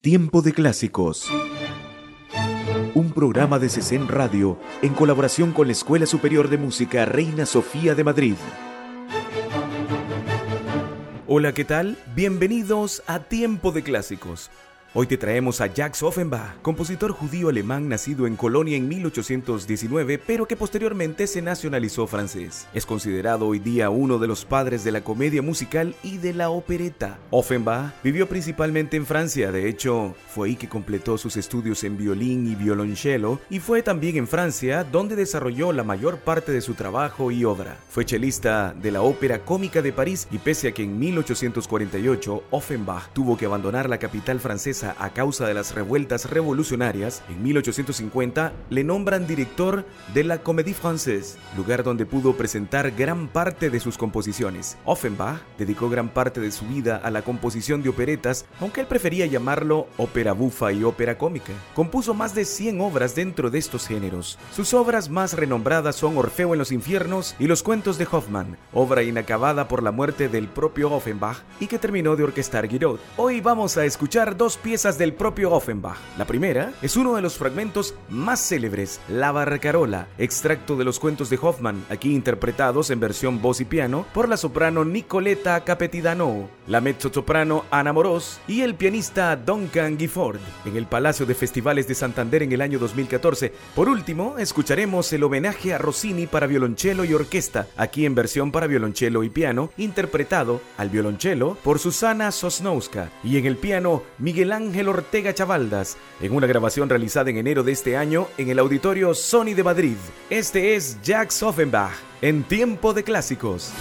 Tiempo de Clásicos. Un programa de CECEN Radio en colaboración con la Escuela Superior de Música Reina Sofía de Madrid. Hola, ¿qué tal? Bienvenidos a Tiempo de Clásicos Hoy te traemos a Jacques Offenbach, compositor judío alemán nacido en Colonia en 1819, pero que posteriormente se nacionalizó francés. Es considerado hoy día uno de los padres de la comedia musical y de la opereta. Offenbach vivió principalmente en Francia, de hecho, fue ahí que completó sus estudios en violín y violonchelo, y fue también en Francia donde desarrolló la mayor parte de su trabajo y obra. Fue chelista de la Ópera Cómica de París y pese a que en 1848 Offenbach tuvo que abandonar la capital francesa a causa de las revueltas revolucionarias, en 1850 le nombran director de la Comédie Française, lugar donde pudo presentar gran parte de sus composiciones. Offenbach dedicó gran parte de su vida a la composición de operetas, aunque él prefería llamarlo ópera bufa y ópera cómica. Compuso más de 100 obras dentro de estos géneros. Sus obras más renombradas son Orfeo en los infiernos y Los cuentos de Hoffmann, obra inacabada por la muerte del propio Offenbach y que terminó de orquestar Guiraud. Hoy vamos a escuchar dos piezas del propio Offenbach. La primera es uno de los fragmentos más célebres, La Barcarola, extracto de los cuentos de Hoffman, aquí interpretados en versión voz y piano por la soprano Nicoletta Capetidano, la mezzosoprano Ana Moros y el pianista Duncan Gifford, en el Palacio de Festivales de Santander en el año 2014. Por último, escucharemos el homenaje a Rossini para violonchelo y orquesta, aquí en versión para violonchelo y piano, interpretado al violonchelo por Susana Sosnowska y en el piano Miguel Ángel Ortega Chavaldas, en una grabación realizada en enero de este año en el auditorio Sony de Madrid. Este es Jacques Offenbach, en tiempo de clásicos.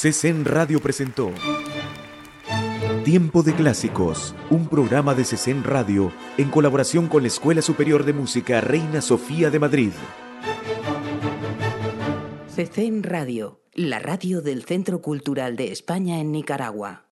CESEN Radio presentó Tiempo de Clásicos, un programa de CESEN Radio en colaboración con la Escuela Superior de Música Reina Sofía de Madrid. CESEN Radio, la radio del Centro Cultural de España en Nicaragua.